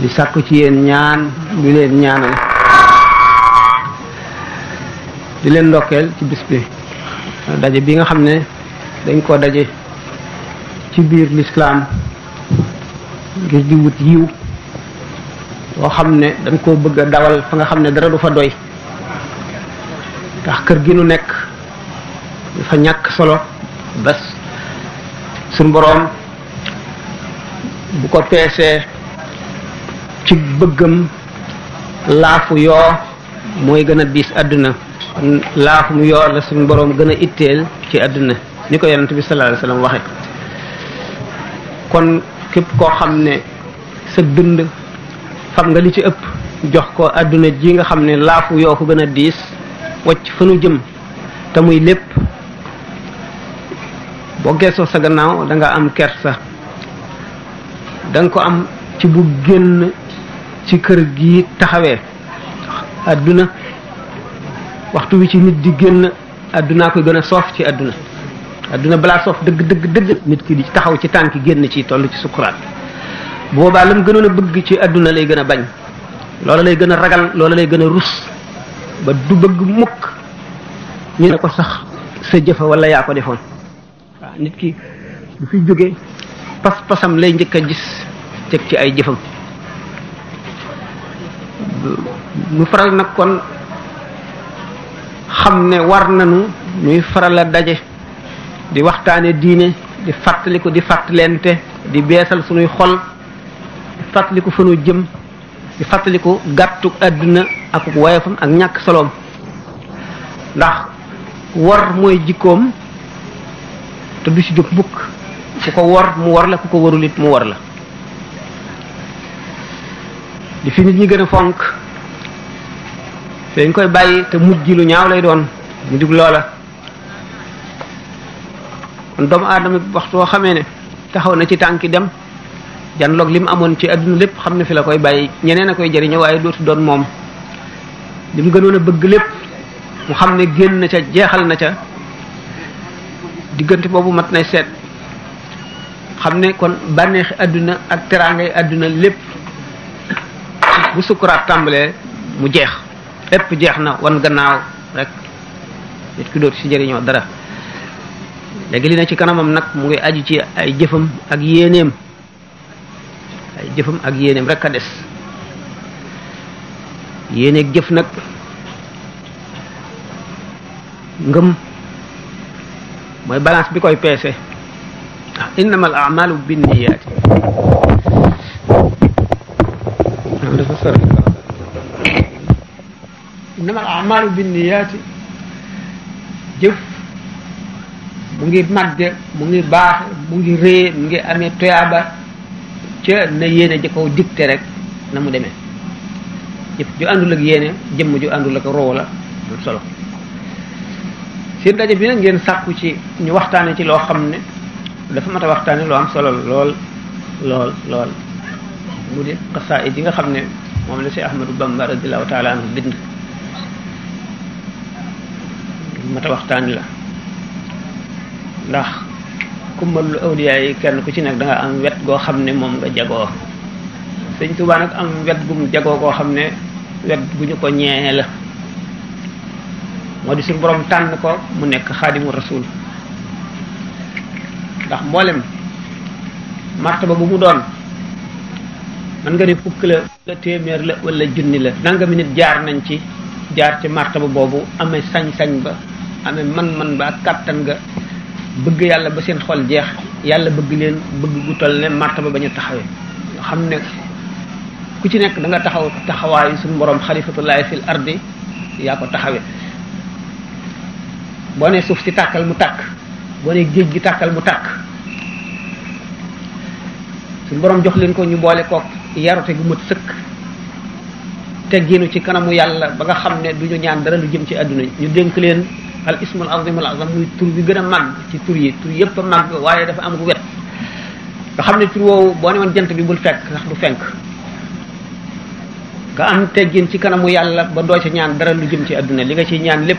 di sàkku ci yéen ñaan di leen ñaanal di leen ndokkeel ci bis bi daje bi nga xam ne dañ koo daje ci biir lislaam ngir di wut yiw boo xam ne dañ koo bëgg a dawal fa nga xam ne dara du fa doy ndax kër gi nu nekk dafa ñàkk solo bés suñ boroom bu ko peesee ci bëggam laafu yoo mooy gën a diis àdduna kon laafu mu yoo la suñu boroom gën a itteel ci àdduna ni ko yonent bi sallallahu alayhi wasallam waxe kon képp koo xam ne sa dund xam nga li ci ëpp jox ko àdduna ji nga xam ne laafu yoo ko gën a diis wacc fa nu jëm te muy lépp boo geesoo sa gannaaw da nga am kersa da nga ko am ci bu génn ci kër gi taxawee àdduna waxtu wi ci nit di génn àddunaa koy gën a soof ci àdduna àdduna balaa soof dëgg dëgg dëgg nit ki di taxaw ci tànk génn ci toll ci sukuraat boobaa lam gënoon a bëgg ci àdduna lay gën a bañ loola lay gën a ragal loola lay gën a rus ba du bëgg mukk ñu ne ko sax sa jëfa wala yaa ko defoon waaw nit ki du fi jóge pas pasam lay njëkk a gis teg ci ay jëfam mu faral nag kon xam ne war nanu ñuy faral a daje di waxtaane diine di fàttaliku di fàttalente di beesal sunuy xol di fàttaliku fa nu jëm di fàttaliku gàttuk àdduna ak woyofam ak ñàkk soloom ndax wor mooy jikkoom te du ci jóg mukk ku ko wor mu wor la ku ko warul it mu wor la li fi nit ñi gën a fonk dañ koy bàyyi te mujj lu ñaaw lay doon mu dug loola kon doomu aadama waxtu woo xamee ne taxaw na ci tànki dem janloog li mu amoon ci àdduna lépp xam ne fi la koy bàyyi ñeneen a koy jëriñoo waaye dootu doon moom li mu gënoon a bëgg lépp mu xam ne génn na ca jeexal na ca diggante boobu mat nay seet xam ne kon bànneexi àdduna ak teraangay àdduna lépp bu sukkuraat tàmbalee mu jeex lépp jeex na wan gannaaw rek nit ki dootu si jëriñoo dara léegi li na ci kanamam nag mu ngi aju ci ay jëfam ak yéeneem ay jëfam ak yéeneem rek a des yéeneeg jëf nag ngëm mooy balance bi koy peese ndax innamal amalu binniyaati dafa sori innamal amalu binniyaati jëf mu ngi màgge mu ngi baaxe mu ngi rée mu ngi amee toyaaba ca na yéene ji ko dicté rek na mu demee jëf ju àndul ak yéene jëmm ju àndul ak roo la am solo seen daje bi nag ngeen sàkku ci ñu waxtaane ci loo xam ne dafa mat a waxtaane loo am solo lool lool lool mu di xasaayid yi nga xam ne moom la si Ahmadu Bamba radiyallahu taala anhu bind mat a waxtaane la ndax kummalul awliyaa yi kenn ku ci nekk da am wet goo xam ne moom nga jagoo sëñ Tuubaa nag am wet gum jagoo goo xam ne wet gu ñu ko ñee la moo di suñu borom tànn ko mu nekk xaadimu rasul ndax mboolem martaba bu mu doon mën nga ne fukk la la téeméer la wala junni la nangami nit jaar nañ ci jaar ci martaba boobu amee sañ-sañ ba amee man-man ba ak kàttan ga bëgg yàlla ba seen xol jeex yàlla bëgg leen bëgg gu toll ne martaba ba ñu taxawee nga xam ne ku ci nekk da nga taxaw taxawaayu suñu borom xalifatullahi fil ardi yaa ko taxawee boo ne suuf si tàkkal mu tàkk boo ne géej gi tàkkal mu tàkk suñu borom jox leen ko ñu boole kook yarute gu mat sëkk tegginu ci kanamu yàlla ba nga xam ne du ñu ñaan dara lu jëm ci àdduna ñu dénk leen al ismul azim al azam muy tur bi gën a màgg ci tur yi tur yëpp a màgg waaye dafa am gu wet nga xam ne tur woowu boo ne woon jant bi bul fekk ndax du fenk nga am teggin ci kanamu yàlla ba doo ca ñaan dara lu jëm ci àdduna li nga ciy ñaan lépp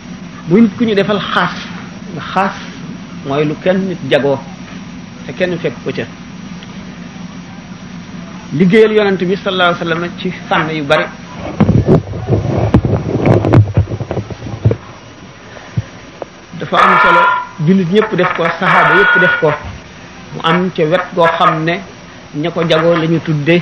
muy nit ku ñu defal xaas nga xaas mooy lu kenn nit jagoo te kenn fekk ko ca liggéeyal yonent bi sallallahu alayhi wasallam ci fànn yu bari dafa am solo jullit ñëpp def ko saxaaba yëpp def ko mu am ca wet goo xam ne ña ko jagoo la ñu tudde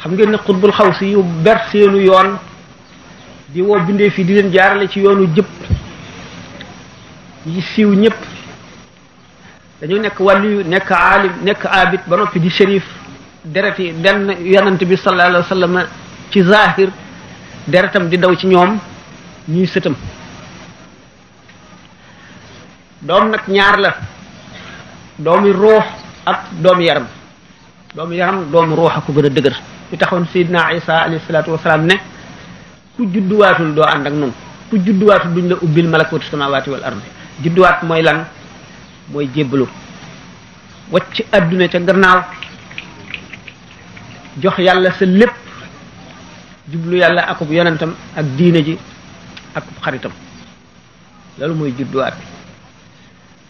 xam ngeen ne xutbul xaw si yu ber seenu yoon di woo bindee fii di leen jaarale ci yoonu jëpp yi siiw ñëpp dañu nekk wàlliyu nekk aalim nekk abit ba noppi di shérif deret yi benn yonent bi sallallahu alayhi wa sallam ci zahir deretam di daw ci ñoom ñuy sëtam doom nag ñaar la doomi ruux ak doomi yaram doomu yaram doomu ruux a ko gën a dëgër li taxoon Seydina Isa alayhi salaatu wasalaam ne ku judduwaatul doo ànd ak noonu ku judduwaatul duñ la ubbil malakuutu samaawaati wal ardi judduwaat mooy lan mooy jébbalu wacc adduna ca gannaaw jox yàlla sa lépp jublu yàlla akub yonentam ak diine ji akub xaritam loolu mooy judduwaat bi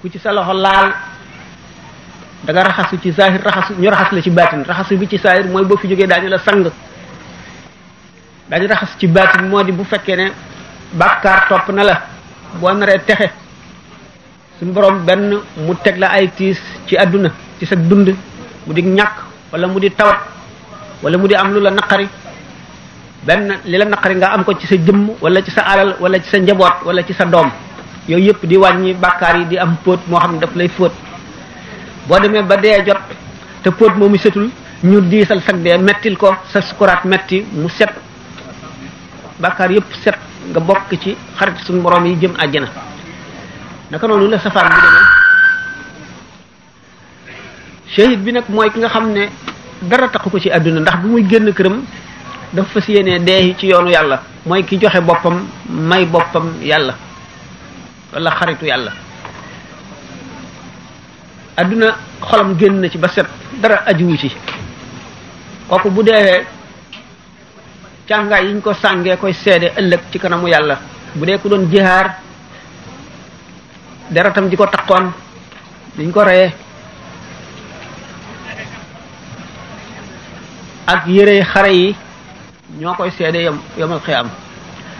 ku ci sa loxo laal da nga raxasu ci zahir raxasu ñu raxas la ci baatin raxasu bi ci zahir mooy boo fi jógee daañu la sang daañu raxas ci baatin moo di bu fekkee ne bàkkaar topp na la boo naree texe suñu borom benn mu teg la ay tiis ci àdduna ci sa dund mu dig ñàkk wala mu di tawat wala mu di am lu la naqari benn li la naqari nga am ko ci sa jëmm wala ci sa alal wala ci sa njaboot wala ci sa doom yooyu yëpp di wàññi bàkkaar yi di am póot moo xam ne daf lay fóot boo demee ba dee jot te póot moomu setul ñu diisal sag dee mettil ko sa sukuraat metti mu set bàkkaar yëpp set nga bokk ci xarit suñu borom yi jëm àjjana naka noonu la safaan bi demee shahid bi nag mooy ki nga xam ne dara taxu ko ci àdduna ndax bu muy génn këram dafa fas yéene dee ci yoonu yàlla mooy ki joxe boppam may boppam yàlla wala xaritu yàlla àdduna xolam génn na ci ba set dara ajuwu ci kooku bu dee càngaay yiñ ko sàngee koy seede ëllëg ci kanamu yàlla bu dee ku doon jihaar deretam ji ko takkoon diñ ko reyee ak yére xare yi ñoo koy seede yom yomal xiyaam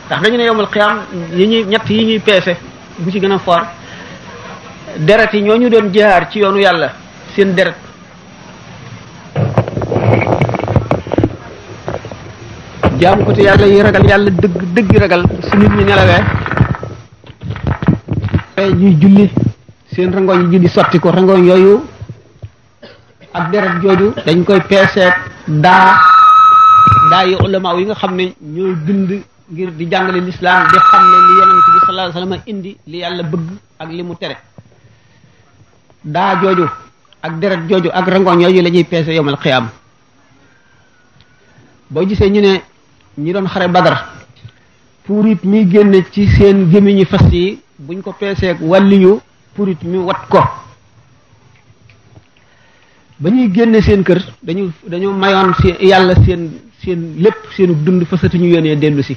ndax dañu ne yomal xiyaam yi ñuy ñett yi ñuy peese bu ci gën a fort deret yi ñoo ñu doon jihaar ci yoonu yàlla seen deret jaamu ko te yàlla yi ragal yàlla dëgg dëgg ragal su nit ñi nelawee tey ñuy julli seen rangooñ yi julli sotti ko rangooñ yooyu ak deret jooju dañ koy peeseet daa daa yi ulama yi nga xam ne ñooy bind ngir di jàngale lislaam di xam ne li yonent bi sallallahu alayhi wasallam indi li yàlla bëgg ak li mu tere daa jooju ak deret jooju ak rangoon yooyu la ñuy peese yomal xiyaam boo gisee ñu ne ñi doon xare badar puurit mi génn ci seen gémmiñi fas yi buñ ko peeseeg wàlliyu puurit mi wat ko ba ñuy génne seen kër dañu dañu mayoon seen yàlla seen seen lépp seenu dund fasatuñu yónnee dellu si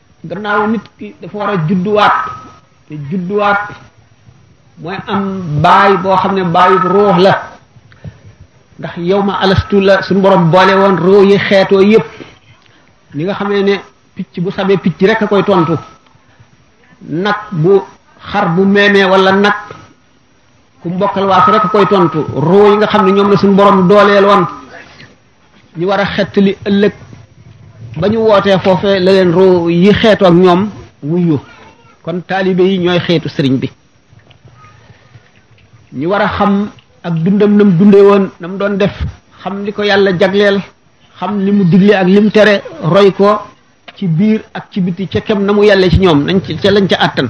gannaaw nit ki dafa war a judduwaat te judduwaat mooy am baay boo xam ne baayu ruux la ndax yow ma alastu la suñu borom boole woon ruux yi xeetoo yépp li nga xamee ne picc bu sabee picc rek a koy tontu nag bu xar bu meemee wala nag ku mbokkal waas rek a koy tontu ruux yi nga xam ne ñoom la suñu borom dooleel woon ñu war a xettali ëllëg ba ñu wootee foofee la leen ruu yi xeetoo ak ñoom wuyu kon taalibe yi ñooy xeetu sëriñ bi ñu war a xam ak dundam nam dundee woon nam doon def xam li ko yàlla jagleel xam li mu digle ak li mu tere roy ko ci biir ak ci biti ca kem na mu yàlla ci ñoom nañ ci ca lañ ca àttan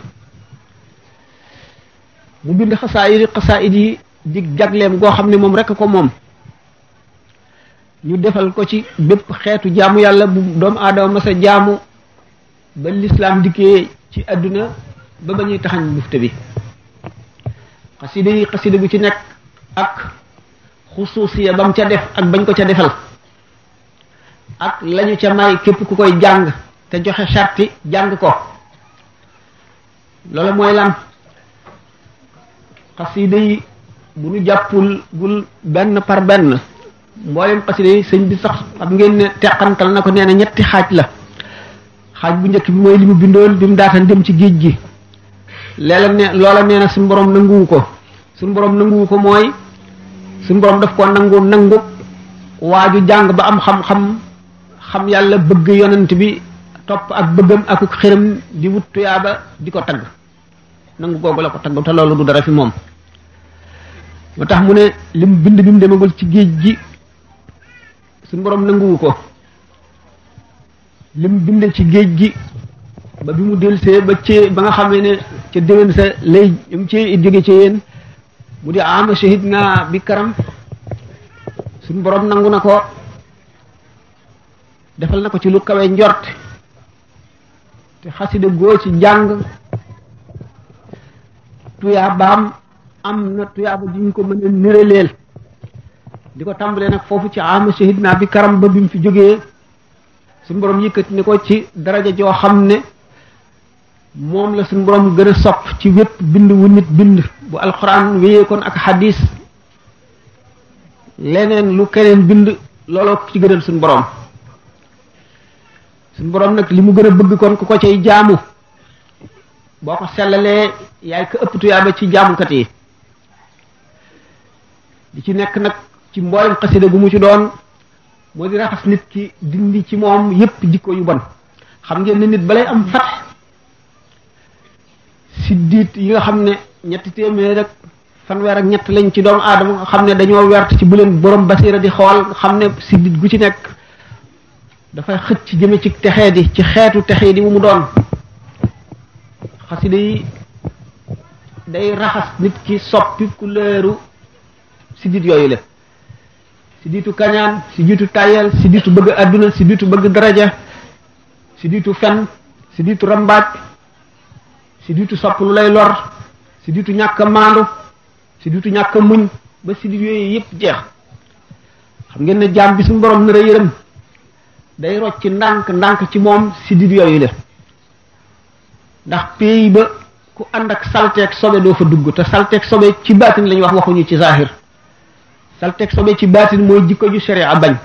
mu bind xasaayid xasaayid yi di jagleem goo xam ne moom rekk ko moom ñu defal ko ci bépp xeetu jaamu yàlla bu doomu aadama masa jaamu ba lislaam dikkee ci àdduna ba ba ñuy taxañ bufte bi xasida yi xasida bu ci nekk ak xusuusiya ba mu ca def ak bañ ko ca defal ak lañu ca may képp ku koy jàng te joxe sarti jàng ko loola mooy lan xasida yi bu ñu jàppul gul benn par benn mboolem xasida yi sëñ bi sax xam ngeen ne teqantal na ko nee na ñetti xaaj la xaaj bu njëkk bi mooy li mu bindoon bi mu daataan dem ci géej gi leela ne loola nee na suñu borom nanguwu ko suñu borom nanguwu ko mooy suñu borom daf ko nangu nangu waaju jàng ba am xam-xam xam yàlla bëgg yonent bi topp ak bëggam ak xërëm di wut tuyaaba di ko tagg nangu googu la ko tagg te loolu du dara fi moom moo tax mu ne lim bind bi mu demagul ci géej gi suñu borom nanguwu ko lim bind ci géej gi ba bi mu delsee ba ci ba nga xamee ne ca déwén sa lay mu ci jóge ci yéen mu di ama shahid naa bi karam suñu borom nangu na ko defal na ko ci lu kawe njort te xasida goo ci jàng tuyaabaam am na tuyaaba ju ñu ko mën a néraleel di ko tàmbalee nag foofu ci ama shahid naa bi karam ba bi mu fi jógee suñu borom yëkkati ni ko ci daraja joo xam ne moom la suñu borom gën a sopp ci wépp bind wu nit bind bu alxuraan wéyee kon ak xadis leneen lu keneen bind looloo ci gënal suñu borom suñu borom nag li mu gën a bëgg kon ku ko cay jaamu boo ko sellalee yaay ko ëpp tuyaaba ci jaamukat yi di ci nekk nag ci mboolem xasida gu mu ci doon moo di raxas nit ki dindi ci moom yépp jikko yu bon xam ngeen ne nit balay am fat siddiit yi nga xam ne ñetti téeméer rek fanweer ak ñett lañ ci doomu aadama nga xam ne dañoo wert ci bu leen borom basiira di xool nga xam ne siddit gu ci nekk dafay xëcc jëme ci texee di ci xeetu texee di bu mu doon xasida yi day raxas nit ki soppi couleuru siddit yooyu la sidditu kañaan sidditu tayel sidditu bëgg adduna sidditu bëgg daraja sidditu fen sidditu rambaaj si diitu sopp lu lay lor si diitu ñàkk a maandu si diitu ñàkk a muñ ba si diit yooyu yëpp jeex xam ngeen ne jaam bi suñu borom nar a yërëm day rocc ndànk ndànk ci moom si diit yooyu la ndax pays ba ku ànd ak salteeg sobe doo fa dugg te salteeg sobe ci baatin lañu wax waxuñu ci zahir salteeg sobe ci baatin mooy jikko ju sharia bañ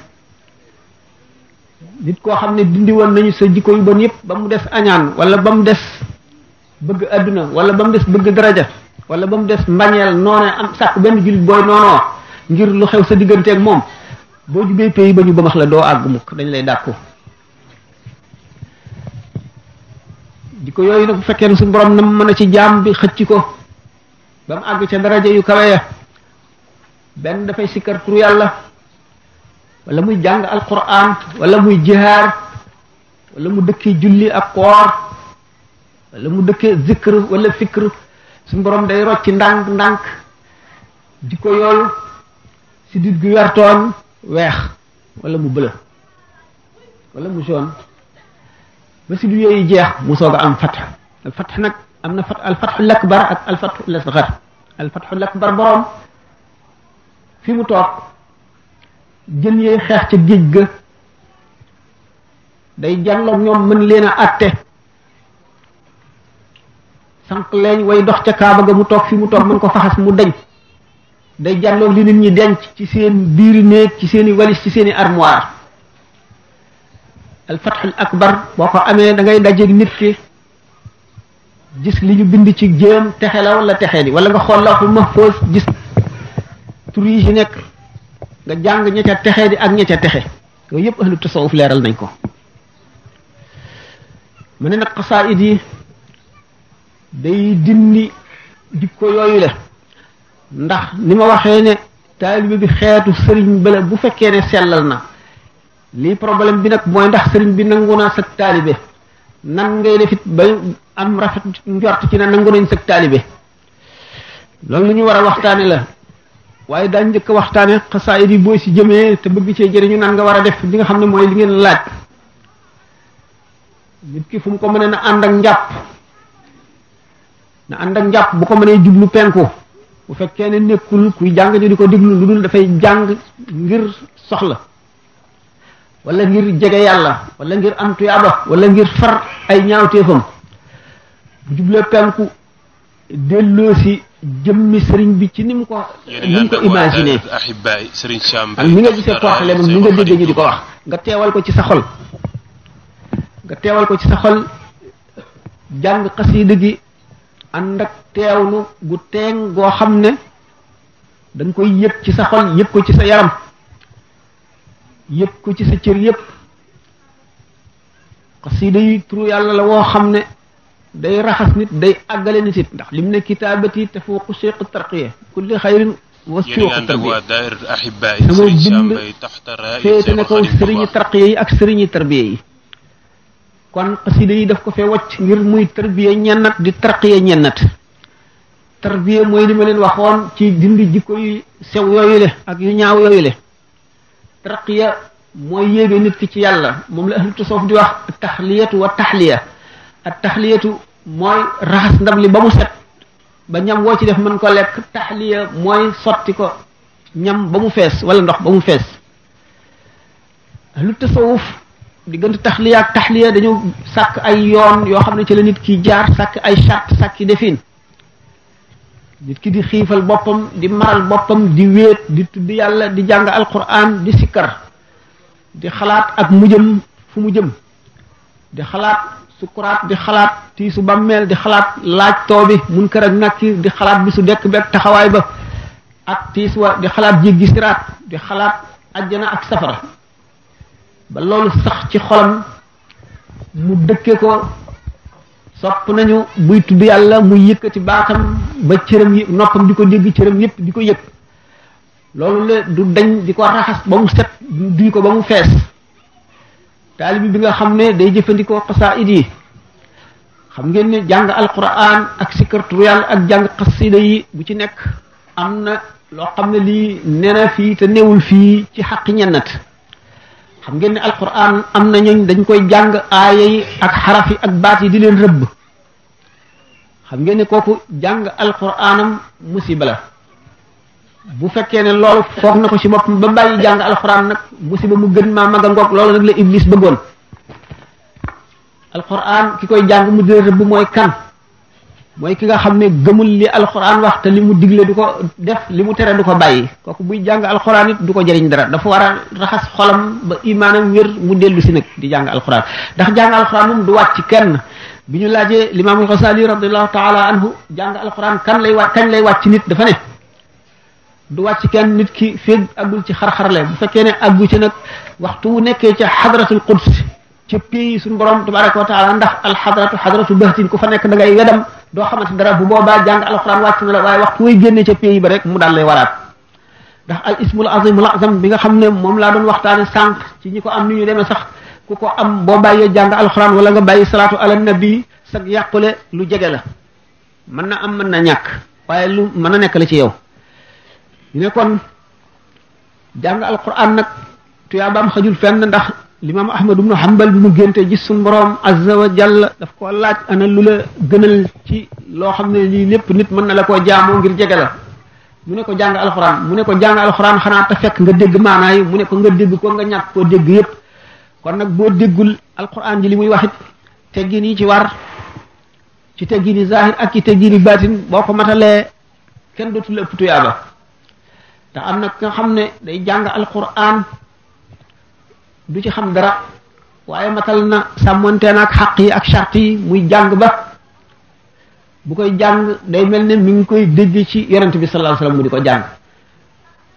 nit koo xam ne dindi woon nañu sa jikko yu bon yëpp ba mu des añaan wala ba mu des bëgg adduna wala ba mu des bëgg daraja wala ba mu des mbañeel noonee am sàkk benn jullit booy noonoo ngir lu xew sa digganteeg moom boo jubee pays ba ñu ba max la doo àgg mukk dañ lay dàkku di ko yooyu nag bu fekkee ne suñu borom na mën a ci jaam bi xëcc ko ba mu àgg ca daraja yu kawe ya benn dafay sikkar turu yàlla wala muy jàng alquran wala muy jihaar wala mu dëkkee julli ak koor wala mu dëkkee zikr wala fikr suñu borom day rocci ndànk ndànk di ko yoolu si dit gu wertoon weex wala mu bëla wala mu jaune ba si du yooyu jeex mu soog a am fatx al fatx nag am na fat al fatxul akbar ak al fatxul asgar alfatxul akbar borom fi mu toog jën yee xeex ca géej ga day jàlloog ñoom mën leen a atte sànq leen way dox ca kaaba ga mu toog fi mu toog mën ko faxas mu deñ day jàlloog li nit ñi denc ci seen biir néeg ci seen i walis ci seen i armoire al fathul akbar boo ko amee da ngay dajeeg nit ki gis li ñu bind ci jéem texe la wala texe di wala nga xool la fu mahfuz gis tur yi ci nekk nga jàng ña ca texe di ak ña ca texe yooyu yëpp ahlu tasawuf leeral nañ ko mu ne nag xasaayid yi day dindi jikko yooyu la ndax ni ma waxee ne taalibe bi xeetu sëriñ bala bu fekkee ne sellal na lii problème bi nag mooy ndax sëriñ bi nangu naa sag taalibe nan ngay def it ba am rafet njort ci ne nangu nañ sag taalibe loolu lu ñu war a waxtaane la waaye daañ njëkk a waxtaane xasaayid yi booy si jëmee te bëgg cee jëriñu nan nga war a def li nga xam ne mooy li ngeen laaj nit ki fu mu ko mënee na ànd ak njàpp na ànd ak njàpp bu ko mënee jublu penku bu fekkee ne nekkul kuy jàng ñu di ko déglu lu dul dafay jàng ngir soxla wala ngir jege yàlla wala ngir am tuyaaba wala ngir far ay ñaawteefam bu jublee penku delloo si jëmmi sëriñ bi ci ni mu ko ni mu ko imaginé ak ni nga gisee portale moom ni nga déggee ñu di ko wax nga teewal ko ci sa xol nga teewal ko ci sa xol jàng xasiida gi ànd ak teewlu gu teeng goo xam ne da koy yëg ci sa xol yëg ko ci sa yaram yëg ko ci sa cër yëpp xasida yi turu yàlla la woo xam ne day raxas nit day àggale nit it ndax lim ne kitaabati tafuuqu cheikh tarqiya kulli xayrin wa suuqu tarbiya sama bind féete na kaw sëriñi tarqiya yi ak sëriñi tarbiya yi kon xasida yi daf ko fee wacc ngir muy tarbiya ñennat di tarqiya ñennat tarbiya mooy li ma leen waxoon ci dindi jikko yu sew yooyu le ak yu ñaaw yooyu le tarqiya mooy yéege nit ki ci yàlla moom la ahlu tasawuf di wax taxliyatu wa taxliya ak taxliyatu mooy raxas ndab li ba mu set ba ñam woo ci def mën ko lekk taxliya mooy sotti ko ñam ba mu fees wala ndox ba mu fees ahlu tasawuf diggante taxliya ak taxliya dañu sàkk ay yoon yoo xam ne ci la nit ki jaar sàkk ay charte sàkk i defin nit ki di xiifal boppam di maral boppam di wéet di tudd yàlla di jàng alquran di sikkar di xalaat ak mujëm fu mu jëm di xalaat sukuraat di xalaat tiisu bàmmeel di xalaat laaj too bi munkar ak nakir di xalaat bi su dekk bekk taxawaay ba ak tiis wa di xalaat jéggi siraat di xalaat ajjana ak safara ba loolu sax ci xolam mu dëkke ko sopp nañu buy tudd yàlla muy yëkkati baatam ba cëram yi noppam di ko dégg cëram yépp di ko yëg loolu la du dañ di ko raxas ba mu set duy ko ba mu fees taalibi bi nga xam ne day jëfandikoo xasaayid yi xam ngeen ne jàng alquran ak sikartu yàlla ak jàng xasida yi bu ci nekk am na loo xam ne lii nee na fii te newul fii ci xaq ñennat xam ngeen ne alquran am na ñooñ dañ koy jàng aaya yi ak xaraf yi ak baat yi di leen rëbb xam ngeen ne kooku jàng alquranam musiba la bu fekkee ne loolu foog na ko ci boppam ba bàyyi jàng alquran nag musiba mu gën maa mag a ngoog loolu nag la iblis bëggoon alquran ki koy jàng mu di leen rëbb mooy kan mooy ki nga xam ne gëmul li alxuraan wax te li mu digle du ko def li mu tere du ko bàyyi kooku buy jàng alxuraan it du ko jëriñ dara dafa war a raxas xolam ba imaanam wér mu dellu si nag di jàng alxuraan ndax jàng alxuraan moom du wàcc kenn bi ñu laajee limaamul Xasaali radiyallahu taala anhu jàng alxuraan kan lay wàcc kañ lay wàcc nit dafa ne du wàcc kenn nit ki feeg àggul ci xar-xarle bu fekkee ne àggu ci nag waxtu wu nekkee ca xadratul quds ci pays suñu borom tabaraka wa taala ndax alxadratu xadratu bahtin ku fa nekk da ngay wedam doo xamante dara bu boobaa jàng alxuraan wàcc na la waaye waxtu way génne ca pays ba rek mu daal lay waraat ndax al ismul azimul azam bi nga xam ne moom laa doon waxtaane sànq ci ñi ko am ni ñu demee sax ku ko am boo bàyyee jàng alxuraan wala nga bàyyi salaatu ala nabi sag yàqule lu jege la mën na am mën na ñàkk waaye lu mën a nekk la ci yow ñu ne kon jàng alquran nag tuyaabaam xajul fenn ndax limaam ahmad ibnu hambal bi mu génte gis suñu borom azza wa jalla daf ko laaj ana lu la gënal ci loo xam ne lii lépp nit mën na la koo jaamoo ngir jege la mu ne ko jàng alxuraan mu ne ko jàng alxuraan xanaa te fekk nga dégg maanaa yi mu ne ko nga dégg ko nga ñàkk koo dégg yépp kon nag boo déggul alxuraan ji li muy waxit teggin yi ci war ci teggini zahir ak ci teggini baatin boo ko matalee kenn dootu la ëpp tuyaaba te am na ki nga xam ne day jàng alquran du ci xam dara waaye matal na sàmmonte na ak xaq yi ak charte yi muy jàng ba bu koy jàng day mel ne mi ngi koy dégg ci yonent bi sallallahu alayhi wasallam mu di ko jàng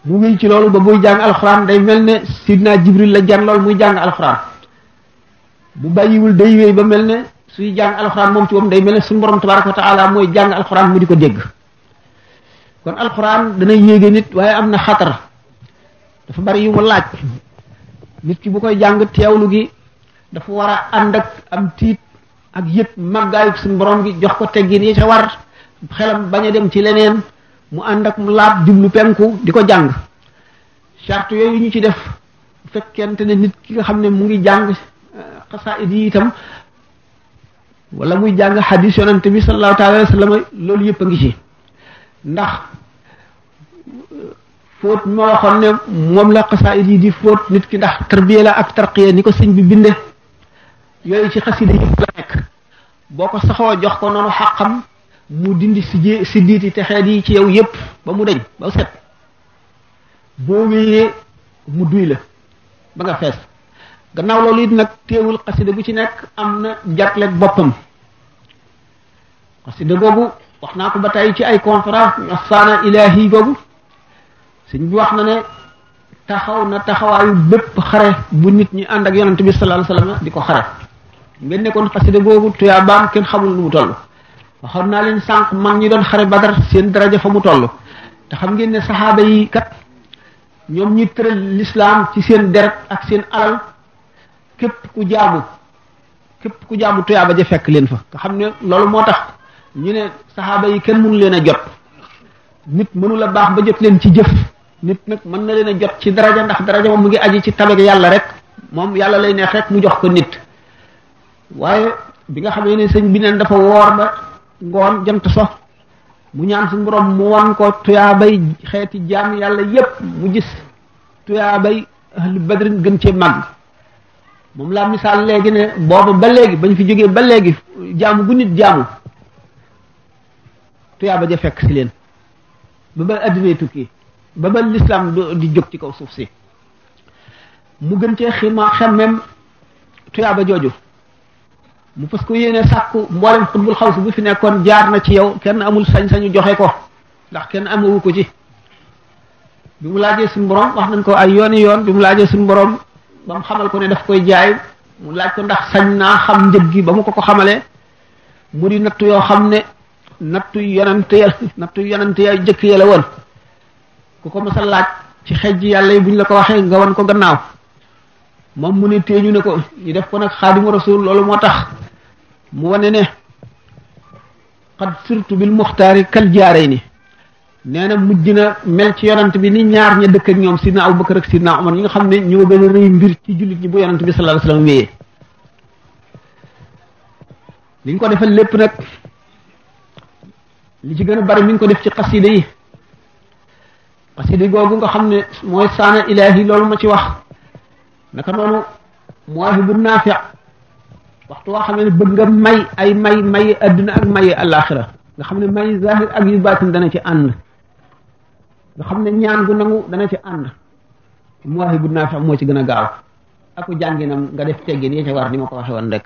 mu ngi ci loolu ba buy jàng alxuraan day mel ne sidna jibril la jan lool muy jàng alxuraan bu bàyyiwul day wéy ba mel ne suy jàng alxuraan moom ci moom day mel ne suñu borom tabaraka wa taala mooy jàng alxuraan mu di ko dégg kon alxuraan dana yéege nit waaye am na xatar dafa bari yu mu laaj nit ki bu koy jàng teewlu gi dafa war a ànd ak am tiit ak yëpp màggaayu suñu borom gi jox ko teggin yi ca war xelam bañ a dem ci leneen mu ànd ak mu laab jublu penku di ko jàng charte yooyu ñu ci def bu fekkente ne nit ki nga xam ne mu ngi jàng euh, xasaayid yi itam wala muy jàng xadis yonante bi sallallahu taala wa sallam loolu yëpp a ngi ci ndax euh, fóot ma waxoon ne moom la xasaayid yi di fóot nit ki ndax tarbiya la ak tarqiya ni ko sëñ bi binde yooyu ci xasida yëpp la nekk boo ko saxoo jox ko noonu xaqam mu dindi si jé si diiti texeet yi ci yow yëpp ba mu deñ ba set boo wéyee mu duy la ba nga fees gannaaw loolu it nag teewul xasida bu ci nekk am na njàtleeg boppam xasida googu wax naa ko ba tey ci ay conférence ñu saana ilaahi googu sëñ bi wax na ne taxaw na taxawaayu bépp xare bu nit ñi ànd ak yonent bi sallallahu alayhi wasallam di ko xare ngeen nekkoon xasida googu tuyaabaam kenn xamul nu mu toll waxoon naa leen sànq mag ñi doon xare badar seen daraja fa mu toll te xam ngeen ne saxaaba yi kat ñoom ñi tëral lislaam ci seen deret ak seen alal képp ku jaamu képp ku jaamu tuyaaba ja fekk leen fa nga xam ne loolu moo tax ñu ne saxaaba yi kenn mënu leen a jot nit mënu la baax ba jot leen ci jëf nit nag mën na leen a jot ci daraja ndax daraja moom mu ngi aji ci tabeg yàlla rek moom yàlla lay neex rek mu jox ko nit waaye bi nga xamee ne sëñ bi neen dafa woor ba ngoon jant so mu ñaan suñu borom mu wan ko tuyaabay xeeti jaam yàlla yépp mu gis tuyaabay ahlu badrin gën cee màgg moom laa misaal léegi ne booba ba léegi bañ fi jógee ba léegi jaamu bu nit jaamu tuyaaba ja fekk si leen ba ba addinay tukki ba ba lislaam di jóg ci kaw suuf si mu gën cee xima xemmem tuyaaba jooju mu fas ko yéene sàkku mboolem xutbul xaw si bu fi nekkoon jaar na ci yow kenn amul sañ-sañu joxe ko ndax kenn amawu ko ci bi mu laajee suñu borom wax nañ ko ay yooni yoon bi mu laajee suñu borom ba mu xamal ko ne daf koy jaay mu laaj ko ndax sañ naa xam njëg gi ba mu ko ko xamalee mu di nattu yoo xam ne nattu yonante ya nattu yonante ya jëkk ya la woon ku ko mës a laaj ci xejj yàlla yi buñ la ko waxee nga wan ko gannaaw moom mu ne téeñu ne ko ñu def ko nag xaadimu rasul loolu moo tax mu wane ne xad surtout bil muxtaari kal jaaree ni nee na mujj na mel ci yonant bi ni ñaar ña dëkk ak ñoom sidna abubakar ak sidna omar ñi nga xam ne ñoo gën a rëy mbir ci jullit ñi bu yonant bi sallallahu alayhi wasallam wéyee liñ ko defal lépp nag li ci gën a bari mi ngi ko def ci xasida yi xasida googu nga xam ne mooy saana ilaahi loolu ma ci wax naka noonu muwaahibu naafi waxtu woo xam ne bëgg nga may ay may may adduna ak may àllaaxira nga xam ne may zahir ak yu baatin dana ci ànd nga xam ne ñaan gu nangu dana ci ànd muwaahibu naafi moo ci gën a gaaw aku jànginam nga def teggin yi ca war ni ma ko waxe woon rek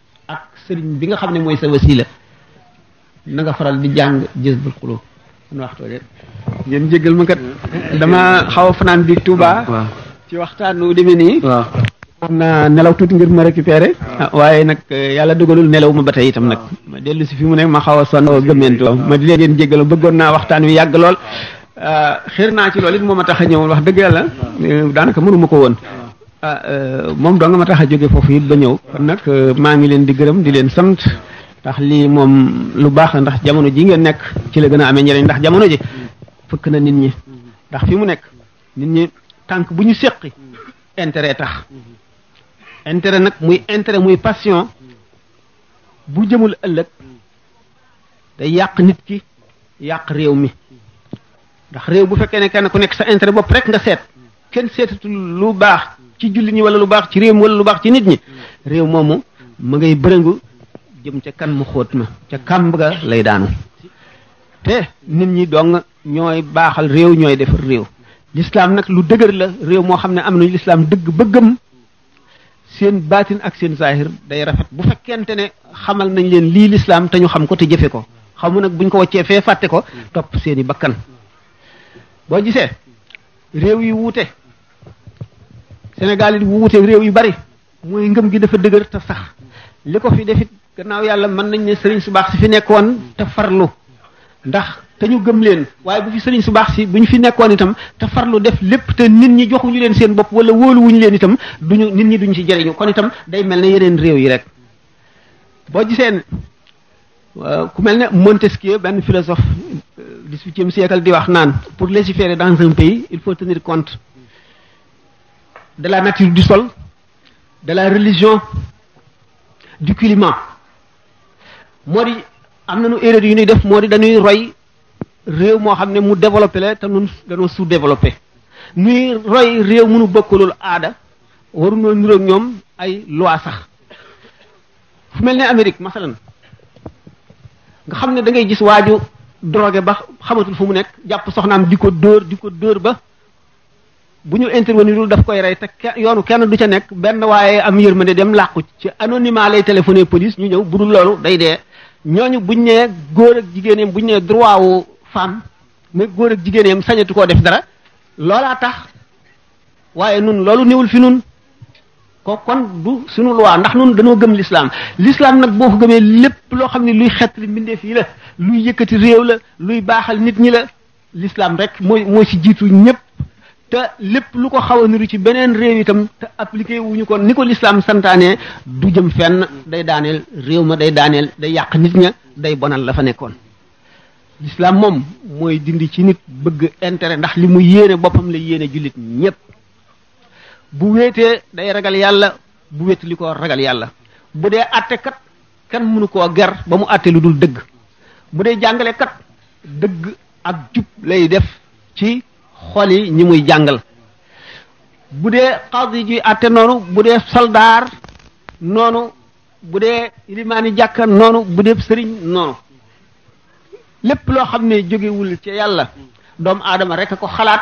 ak sëriñ bi nga xam ne mooy sa wasila na nga faral di jàng jësbul xulóob an waxtoo de ngeen jéggal ma kat dama xaw a fanaan biig Touba waaw ci waxtaan nu demee nii waaw xam naa nelaw tuuti ngir ma récupéré waaye nag eh, yàlla dogalul nelaw ma ba tey itam nag ma dellu si fi mu ne ma xaw a sonn xaw a gëmmentu ma di leen jéggal bëggoon naa waxtaan wi yàgg lool xër naa ci loolu it moo ma tax a ñëwoon wax dëgg yàlla eh, daanaka mënuma ko woon ah moom doo nga ma tax a jóge foofu it ba ñëw kon nag maa ngi leen di gërëm di leen sant ndax lii moom lu baax la ndax jamono ji ngeen nekk ci la gën a amee njëriñ ndax jamono ji fëkk na nit ñi ndax fi mu nekk nit ñi tànk bu ñu seqi intérêt tax intérêt nag muy intérêt muy passion bu jëmul ëllëg day yàq nit ki yàq réew mi ndax réew bu fekkee ne kenn ku nekk sa intérêt bopp rek nga seet kenn seetatu lu baax ci jullit ñi wala lu baax ci réew mi wala lu baax ci nit ñi réew moomu ma ngay bërëngu jëm ca kan mu xóot ma ca kàmb ga lay daanu te nit ñi dong ñooy baaxal réew ñooy defar réew lislaam nag lu dëgër la réew moo xam ne am nañu lislaam dëgg bëggam seen baatin ak seen zahir day rafet bu fekkente ne xamal nañ leen lii lislaam te ñu xam ko te jëfe ko xamu nag buñ ko waccee fee fàtte ko topp seen i bakkan boo gisee réew yi wuute Sénégal yi wuute réew yu bari mooy ngëm gi dafa dëgër te sax li ko fi defit gannaaw yàlla mën nañ ne sëriñ su baax si fi nekkoon te farlu ndax te ñu gëm leen waaye bu fi sëriñ su baax si bu ñu fi nekkoon itam te farlu def lépp te nit ñi joxuñu leen seen bopp wala wóoluwuñu leen itam duñu nit ñi duñu ci jëriñu kon itam day mel ne yeneen réew yi rek boo gisee ne euh, ku mel ne Montesquieu benn philosophe euh, dix-huitième siècle di wax naan pour légiférer dans un pays il faut tenir compte de la nature du sol de la religion du climat moo di am nañu erreur yu ñuy def moo di dañuy roy réew moo xam ne mu développé la te nun dañoo sous développé ñuy roy réew mënu bokkulul aada waruñoo niroog ñoom ay loi sax fu mel ne Amérique masalan nga xam ne da ngay gis waaju drogué ba xamatul fu mu nekk jàpp soxnaam di ko dóor di ko dóor ba bu ñu intervenirul daf koy rey te yoonu kenn du ca nekk benn waaye am yërmande dem làqu ci anonymat lay téléphoné police ñu ñëw bu dul loolu day dee ñooñu buñ nee góor ak jigéeneem buñ nee droit wu femme mais góor ak jigéeneem sañatu koo def dara loolaa tax waaye nun loolu néewul fi nun ko kon du suñu loi ndax nun dañoo gëm l'islam l'islam nag boo ko gëmee lépp loo xam ne luy xet li mbindeef yi la luy yëkkati réew la luy baaxal nit ñi la l'islam rek mooy mooy ci jiitu ñëpp te lépp lu ko xaw a niru ci beneen réew itam te appliqué wuñu ko ni ko lislaam santaane du jëm fenn day daaneel réew ma day daaneel day yàq nit ña day bonal la fa nekkoon lislaam moom mooy dindi ci nit bëgg intérêt ndax li mu yéene boppam la yéene jullit ñépp bu wéetee day ragal yàlla bu wéet li ko ragal yàlla bu dee àttekat kenn mënu koo ger ba mu àtte lu dul dëgg bu dee jàngale kat dëgg ak jub lay def ci xol yi ñi muy jàngal bu dee xaadi juy àtte noonu bu dee soldaar noonu bu dee limaani jàkka noonu bu dee sëriñ noonu lépp loo xam ne jógewul ci yàlla doomu aadama rek a ko xalaat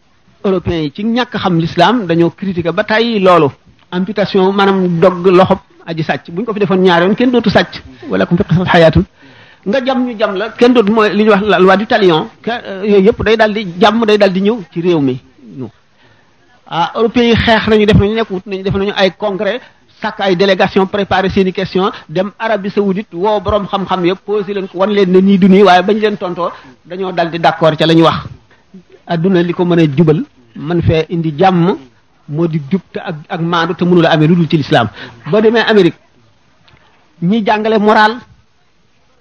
européens yi ci ñàkk xam l'islam dañoo critiquer ba tey loolu amputation maanaam dog loxob aji sàcc buñ ko fi defoon ñaar yoon kenn dootu sàcc wala kum fi qisas xayaatun nga jam ñu jam la kenn dootu mooy li ñuy wax la loi du talion ke yooyu yëpp day daal di jàmm day daal di ñëw ci réew mi ñu ah européens yi xeex nañu def nañu nekk wut nañu def nañu ay congrès sàkk ay délégation préparé seen i question dem Arabie saoudite woo borom xam-xam yëpp posé leen ko wan leen ne nii du nii waaye bañ leen tontoo dañoo dal di d'accord ca la ñu wax adduna li ko mën a jubal man fee indi jàmm moo di jub te ak ak maandu te mënula amee lu dul ci lislaam boo demee Amérique ñi jàngale moral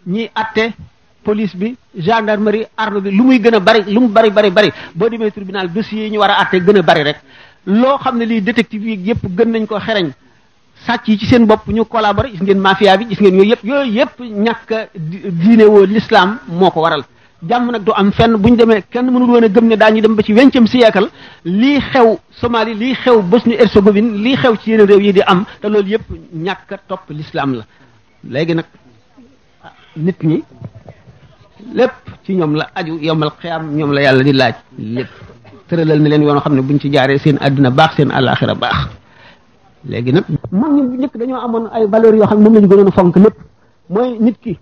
ñi atte police bi gendarmerie arme bi lu muy gën a bari lu mu bari bari bari boo demee tribunal dossier yi ñu war a atte gën a bari rek loo xam ne lii détective yi yëpp gën nañ ko xereñ sàcc yi ci seen bopp ñu collaboré gis ngeen mafia bi gis ngeen yooyu yëpp yooyu yëpp ñàkk diine woo l'islam moo ko waral jàmm nag du am fenn bu ñu demee kenn mënul woon a gëm ne daañu dem ba ci wencam siècle lii xew Somalie lii xew Bosnie Herzégovine lii xew ci yeneen réew yi di am te loolu yëpp ñàkk topp l'islam la léegi nag ah, nit ñi lépp ci ñoom la aju yowmal xiyaam ñoom la yàlla di laaj lépp tëralal na leen yoon xam ne buñ ci jaaree seen àddina baax seen àllaaxira baax léegi nag mag ñi bu njëkk dañoo amoon ay valeurs yoo xam ne moom la ñu gënoon a fonk lépp mooy nit ki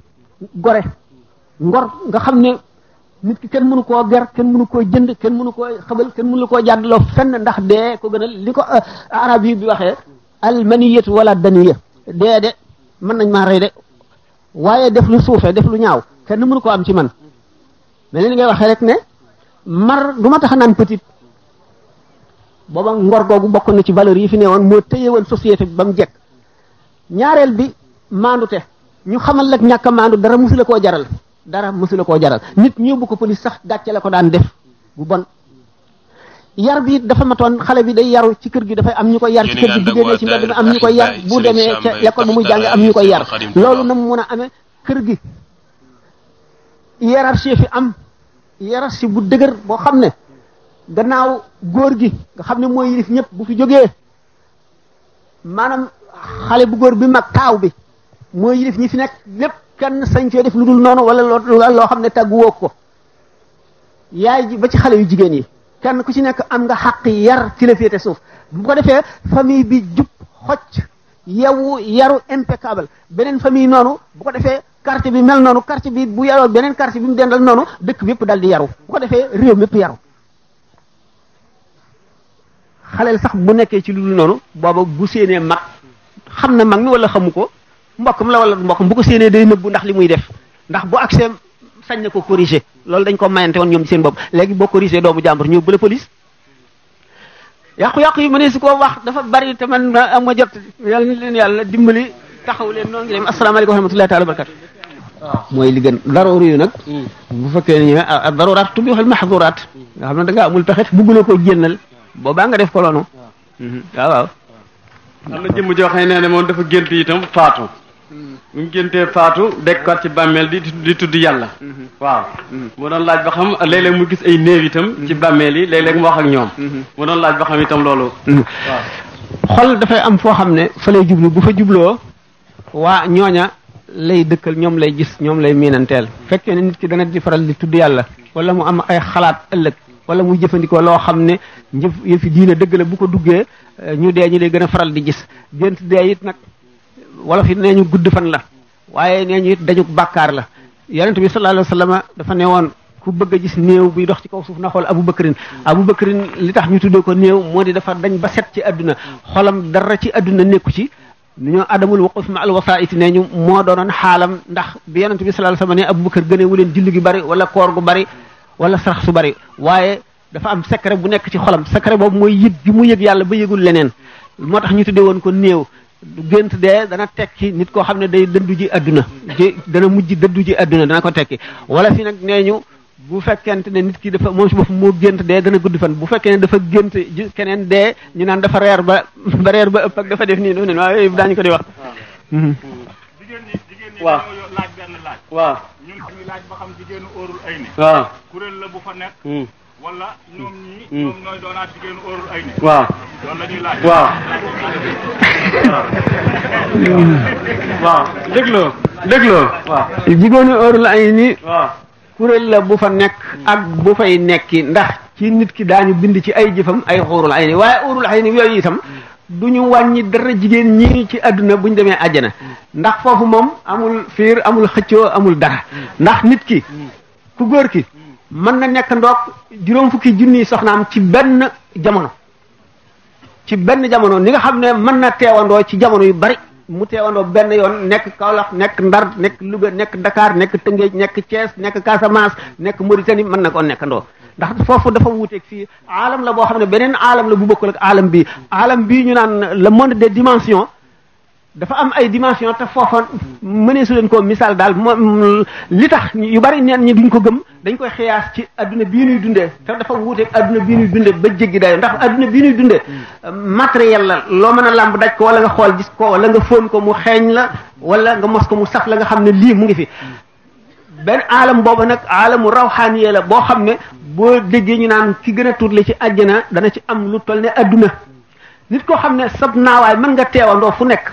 gore ngor nga xam ne nit ki kenn mënu koo ger kenn mënu koo jënd kenn mënu koo xabal kenn mënu koo jàddaloo fenn ndax dee ko gënal li ko arab yi bi waxee almaniyatu wala daniya dee de mën nañ maa rey de waaye def lu suufee def lu ñaaw kenn mënu koo am ci man mel ni ngay waxee rek ne mar du ma tax naan petit booba ngor googu bokk na ci valeur yi fi ne woon moo téye woon société bi ba mu jekk ñaareel bi maandute ñu xamal lak ñàkk a maandu dara musula koo jaral dara musula koo jaral nit ñu bu ko police sax gàcce la ko daan def bu bon yar bi dafa matoon xale bi day yaru ci kër gi dafay am ñu koy yar ci kër gi bu génnee ci mbedd mi am ñu koy yar bu demee ca l'école bu muy jàng am ñu koy yar loolu na mu mën a amee kër gi hiérarchie fi am hiérarchie bu dëgër boo xam ne gannaaw góor gi nga xam ne mooy yilif ñëpp bu fi jógee maanaam xale bu góor bi mag taaw bi mooy yilif ñi fi nekk lépp kenn sañ fee def lu dul noonu wala loo xam ne tàggu woo ko yaay ji ba ci xale yu jigéen yi kenn ku ci nekk am nga xaq yar ci la féete suuf bu ko defee famille bi jub xocc yewu yaru impeccable beneen famille noonu bu ko defee quartier bi mel noonu quartier bi bu yaroo beneen quartier bi mu dendal noonu dëkk bi yëpp dal di yaru bu ko defee réew mépp yaru xaleel sax bu nekkee ci lu dul noonu booba bu séenee mag xam na mag mi wala xamu ko mbokkam la wala mbokkam bu ko séenee day nëbbu ndax li muy def ndax bu accès sañ na ko corriger loolu dañ ko mayante woon ñoom seen bopp léegi boo corriger doomu jàmbur ñëw bële police yàqu-yàqu yi mënee si koo wax dafa bari te man am ma jot yàlla na leen yàlla dimbali taxaw leen noo ngi leen asalaamaaleykum wa rahmatullahi taala wa barakatu mooy li gën daroor yu nag bu fekkee ne ñëwee ah daroraat tubi waxal maxduraat nga xam ne da ngaa amul pexe bugguloo ko jénnal boobaa nga def ko loonu waaw waaw am na jëmm joo xam ne nee na moom dafa gént itam faatu mm-hmm. bu ñu géntee faatu dekkaat ci bàmmeel di di tudd yàlla mm-hmm. waaw mm-hmm. mu doon laaj ba xam léeg-léeg mu gis ay néew itam ci bàmmeel yi léeg-léeg mu wax ak ñoom mu doon laaj ba xam itam loolu waaw xol dafay am foo xam ne fa lay jublu bu fa jubloo waa ñooña lay dëkkal ñoom lay gis ñoom lay miinanteel fekkee ne nit ki dana di faral di tudd yàlla wala mu am ay xalaat ëllëg wala muy jëfandikoo loo xam ne njëf yëfi diina dëgg la bu ko duggee eh, ñu dee ñu lay gën a faral di gis gént dee it nag wala fi nee ñu gudd fan la waaye nee ñu it dañu bàkkaar la yonent bi sallallahu alayhi wa dafa ne woon ku bëgg a gis néew buy dox ci kaw suuf na xool Abu Bakrin Abu Bakrin li tax ñu tuddee ko néew moo di dafa dañ ba set ci àdduna xolam dara ci àdduna nekku ci ni ñoo adamul waquf ma al wasaait nee ñu moo doonoon xaalam ndax bi yonent bi sallallahu alayhi wasallam ne Abubakar gënee wu leen julli gi bari wala koor gu bari wala sarax su bari waaye dafa am secret bu nekk ci xolam secret boobu mooy yëg gi mu yëg yàlla ba yëgul leneen moo tax ñu tuddee woon ko néew gént dee dana tekki nit koo xam ne day dëddu ji adduna ji dana mujj dëddu ji adduna dana ko tekki wala si nag nee ñu bu fekkente ne nit ki dafa moom si bopp moo gént dee dana gudd fan bu fekkee ne dafa gént ju keneen dee ñu naan dafa reer ba ba reer ba ëpp ak dafa def nii dafa ne waaw yooyu daañu ko di wax Mhm. jigéen ñi jigéen ñi Waaw. dañoo laaj benn laaj waaw ñun dañuy laaj ba xam jigéenu óorul ay ni waaw kuréel la bu fa nekk Hmm. wala ñoom ñii Hmm. ñoom ñooy doonaat jigéenu óorul ay ni waaw loolu la ñuy laaj waaw waaw dégloo dégloo waaw jigéenu heure la ay ni waaw kuréel la bu fa nekk ak bu fay nekki ndax ci nit ki daañu bind ci ay jëfam ay xuurul ay ni waaye xuurul ay ni yooyu itam du ñu wàññi dara jigéen ñi ci àdduna bu ñu demee àjjana ndax foofu moom amul fiir amul xëccoo amul dara ndax nit ki ku góor ki mën na nekk ndoog juróom fukki junniy soxnaam ci benn jamono ci benn jamono ni nga xam ne mën na teewandoo ci jamono yu bari mu teewandoo benn yoon nekk Kaolack nekk Ndar nekk Louga nekk Dakar nekk Tëngéej nekk Thiès nekk Casamance nekk Mauritanie mën na ko nekkandoo ndax foofu dafa wuuteeg fii aalam la boo xam ne beneen aalam la bu bokkul ak aalam bi aalam bii ñu naan le monde des dimensions dafa am ay dimension te foofa mënee su leen ko misaal daal moom li tax yu bari neen ñi duñ ko gëm dañ koy xiyaas ci adduna bii ñuy dundee te dafa wuuteeg adduna bii ñuy dundee ba jéggi dayo ndax adduna bii ñuy dundee matériel la loo mën a làmb daj ko wala nga xool gis ko wala nga fóon ko mu xeeñ la wala nga mos ko mu saf la nga xam ne lii mu ngi fi benn aalam booba nag aalamu rawxaaniye la boo xam ne boo déggee ñu naan ki gën a tuut la ci àjjana dana ci am lu toll ne adduna nit koo xam ne sab naawaay mën nga teewandoo fu nekk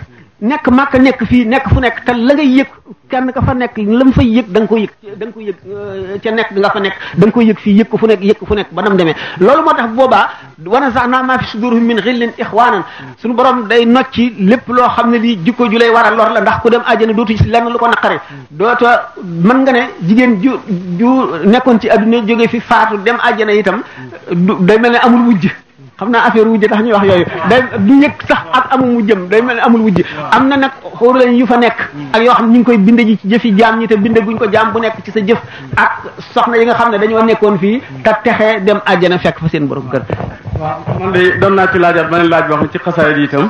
nekk màkk nekk fii nekk fu nekk te la ngay yëg kenn ka fa nekk la mu fay yëg da nga ko yëg da nga ko yëg euh, ca nekk nga fa nekk da nga ko yëg fii yëg ko fu nekk yëg ko fu nekk ba nam demee loolu moo tax boobaa wa nazaana maa fi sudurihim min xillin ixwaanan suñu borom day nocci lépp loo xam ne lii jikko ju lay war a lor la ndax ku dem àjjana dootu ci lenn lu ko naqare dooto mën nga ne jigéen ju ju nekkoon ci adduna jóge fi faatu dem àjjana itam du day mel ne amul wujj xam naa affaire wujj tax ñuy wax yooyu day du yëg sax ak amul wujjam day mel ne amul wujj am na nag xóoru lañ yu fa nekk ak yoo xam ñu ngi koy binde ji ci jëfi jaam ñi te binde guñ ko jaam bu nekk ci sa jëf ak soxna yi nga xam ne dañoo nekkoon fii te texe dem àjjana fekk fa seen borom kër waaw man de doon naa ci laajaat beneen laaj boo xam ne ci xasaayid yi itam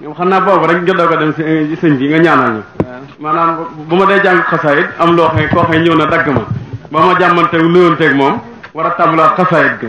ñoom xam naa boobu rek nga doog a dem si eh, sëñ bi nga ñaanal ñu maanaam bu ma dee jàng xasaayid am loo xam ne koo xam ne ñëw na dagg ma ba ma jàmmanteeg nuyoonteeg moom war a tàmbalaat xasaayid ga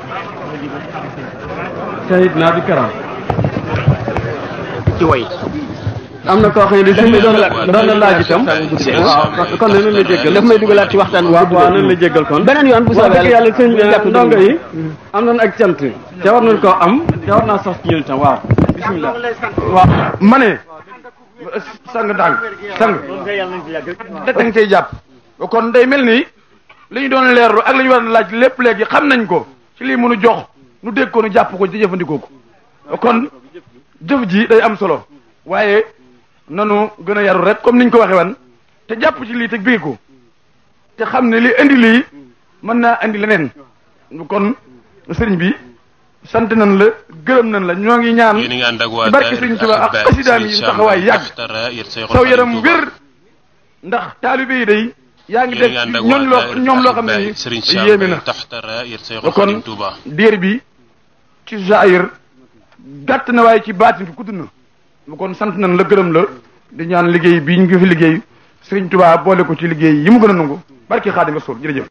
sayid naa bi karam ci way am na koo xam ne dañ doon doon na laaj itam waaw kon nañ la jéggal daf may dugalaat ci waxtaan waaw waaw nañ la jéggal kon beneen yoon bu soobee yàlla sëñ bi jàpp ndongo yi am nañ ak cant te war nañ koo am te war naa sax ci ñun itam waaw bismillah waaw ma ne sang dang sang da nga cay jàpp kon day mel ni li ñu doon leerlu ak li ñu war a laaj lépp léegi xam nañ ko ci lii mënu jox nu dégg ko nu jàpp ko ci jëfandikoo ko kon jëf ji day am solo waaye nanu gën a yaru rek comme niñ ko waxee wan te jàpp ci lii te bigi ko te xam ne li indi lii mën naa indi leneen kon sëriñ bi sant nañ la gërëm nañ la ñoo ngi ñaan ci barke sëriñ Tuubaa ak xasidaam yi taxawaay yàgg saw yaram wér ndax taalibe yi day yaa ngi dégg ñoom loo ñoom loo xam ne nii yéeme na ba kon diir bi ci jaayir gàtt na waaye ci baatin bi gudd na ba kon sant nañ la gërëm la di ñaan liggéey bii ñu ngi fi liggéey Sëriñ Tuubaa boole ko ci liggéey yi mu gën a nangu barki Xaadimu Rasuul jërëjëf